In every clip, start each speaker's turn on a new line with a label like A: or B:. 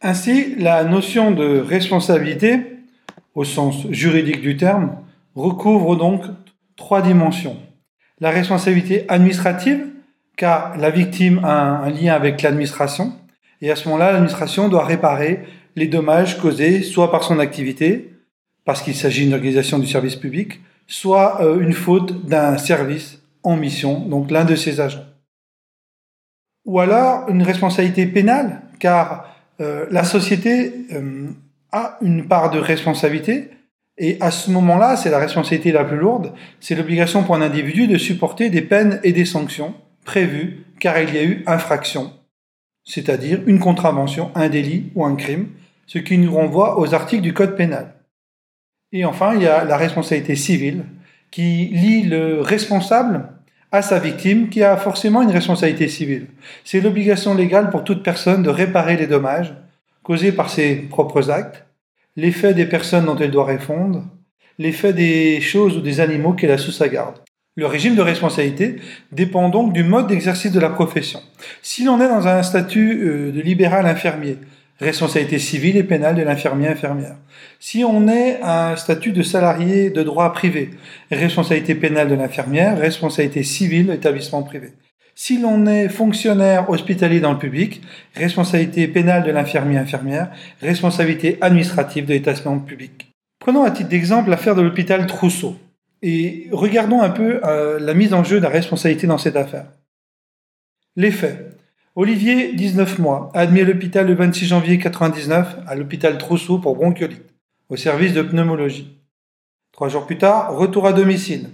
A: Ainsi, la notion de responsabilité, au sens juridique du terme, recouvre donc trois dimensions. La responsabilité administrative, car la victime a un lien avec l'administration, et à ce moment-là, l'administration doit réparer les dommages causés soit par son activité, parce qu'il s'agit d'une organisation du service public, soit euh, une faute d'un service en mission, donc l'un de ses agents. Ou alors une responsabilité pénale, car euh, la société euh, a une part de responsabilité, et à ce moment-là, c'est la responsabilité la plus lourde, c'est l'obligation pour un individu de supporter des peines et des sanctions prévues car il y a eu infraction, c'est-à-dire une contravention, un délit ou un crime, ce qui nous renvoie aux articles du Code pénal. Et enfin, il y a la responsabilité civile qui lie le responsable à sa victime qui a forcément une responsabilité civile. C'est l'obligation légale pour toute personne de réparer les dommages causés par ses propres actes, l'effet des personnes dont elle doit répondre, l'effet des choses ou des animaux qu'elle a sous sa garde. Le régime de responsabilité dépend donc du mode d'exercice de la profession. Si l'on est dans un statut euh, de libéral infirmier, responsabilité civile et pénale de l'infirmier infirmière. Si on est un statut de salarié de droit privé, responsabilité pénale de l'infirmière, responsabilité civile de l'établissement privé. Si l'on est fonctionnaire hospitalier dans le public, responsabilité pénale de l'infirmier infirmière, responsabilité administrative de l'établissement public. Prenons à titre d'exemple l'affaire de l'hôpital Trousseau et regardons un peu euh, la mise en jeu de la responsabilité dans cette affaire. Les faits. Olivier, 19 mois, admis à l'hôpital le 26 janvier 99 à l'hôpital Trousseau pour bronchiolite, au service de pneumologie. Trois jours plus tard, retour à domicile.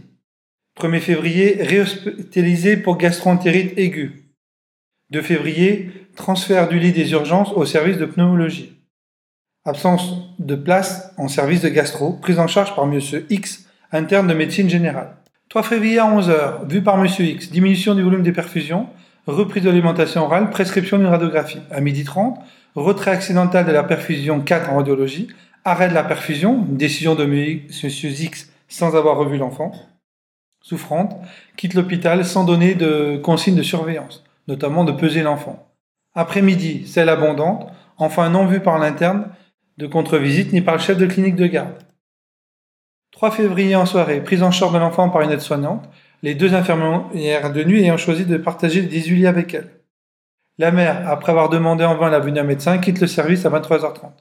A: 1er février, réhospitalisé pour gastroentérite aiguë. 2 février, transfert du lit des urgences au service de pneumologie. Absence de place en service de gastro, prise en charge par M. X, interne de médecine générale. 3 février à 11h, vu par M. X, diminution du volume des perfusions, reprise de l'alimentation orale, prescription d'une radiographie. À midi 30, retrait accidental de la perfusion 4 en radiologie, arrêt de la perfusion, décision de M. X sans avoir revu l'enfant. Souffrante, quitte l'hôpital sans donner de consigne de surveillance, notamment de peser l'enfant. Après-midi, celle abondante, enfin non vue par l'interne de contre-visite ni par le chef de clinique de garde. 3 février en soirée, prise en charge de l'enfant par une aide-soignante, les deux infirmières de nuit ayant choisi de partager les 18 lits avec elle. La mère, après avoir demandé en vain la venue d'un médecin, quitte le service à 23h30.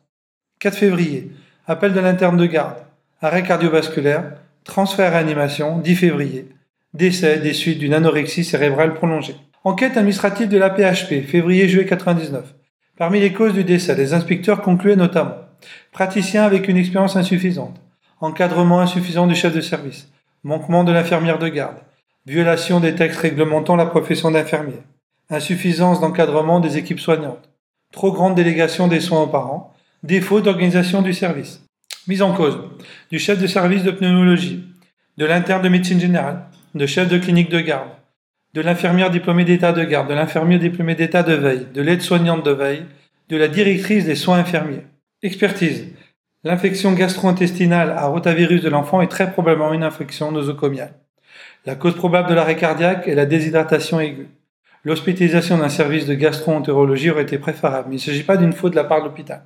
A: 4 février, appel de l'interne de garde, arrêt cardiovasculaire, transfert à animation, 10 février, décès des suites d'une anorexie cérébrale prolongée. Enquête administrative de la PHP, février-juillet 99. Parmi les causes du décès, les inspecteurs concluaient notamment praticien avec une expérience insuffisante, encadrement insuffisant du chef de service, manquement de l'infirmière de garde, violation des textes réglementant la profession d'infirmier, insuffisance d'encadrement des équipes soignantes, trop grande délégation des soins aux parents, défaut d'organisation du service. Mise en cause du chef de service de pneumologie, de l'interne de médecine générale, de chef de clinique de garde, de l'infirmière diplômée d'état de garde, de l'infirmier diplômé d'état de veille, de l'aide-soignante de veille, de la directrice des soins infirmiers. Expertise. L'infection gastro-intestinale à rotavirus de l'enfant est très probablement une infection nosocomiale. La cause probable de l'arrêt cardiaque est la déshydratation aiguë. L'hospitalisation d'un service de gastro-entérologie aurait été préférable, mais il ne s'agit pas d'une faute de la part de l'hôpital.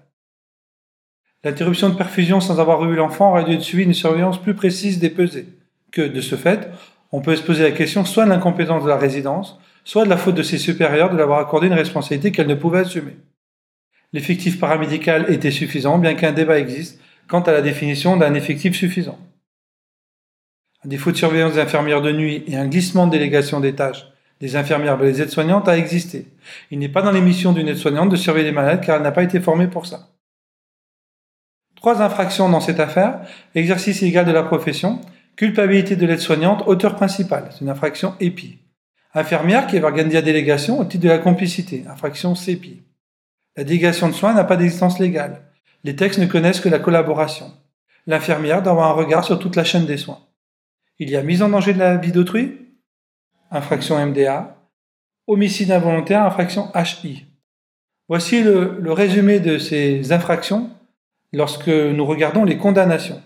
A: L'interruption de perfusion sans avoir revu l'enfant aurait dû être suivie d'une surveillance plus précise des pesées, que, de ce fait, on peut se poser la question soit de l'incompétence de la résidence, soit de la faute de ses supérieurs de l'avoir accordé une responsabilité qu'elle ne pouvait assumer. L'effectif paramédical était suffisant, bien qu'un débat existe quant à la définition d'un effectif suffisant. Un défaut de surveillance des infirmières de nuit et un glissement de délégation des tâches des infirmières et des aides-soignantes a existé. Il n'est pas dans les missions d'une aide-soignante de surveiller les malades car elle n'a pas été formée pour ça. Trois infractions dans cette affaire. Exercice illégal de la profession, culpabilité de l'aide-soignante, auteur principal. C'est une infraction EPI. Infirmière qui avait organisé la délégation au titre de la complicité. Infraction CEPI. La délégation de soins n'a pas d'existence légale. Les textes ne connaissent que la collaboration. L'infirmière doit avoir un regard sur toute la chaîne des soins. Il y a mise en danger de la vie d'autrui, infraction MDA, homicide involontaire, infraction HI. Voici le, résumé de ces infractions lorsque nous regardons les condamnations.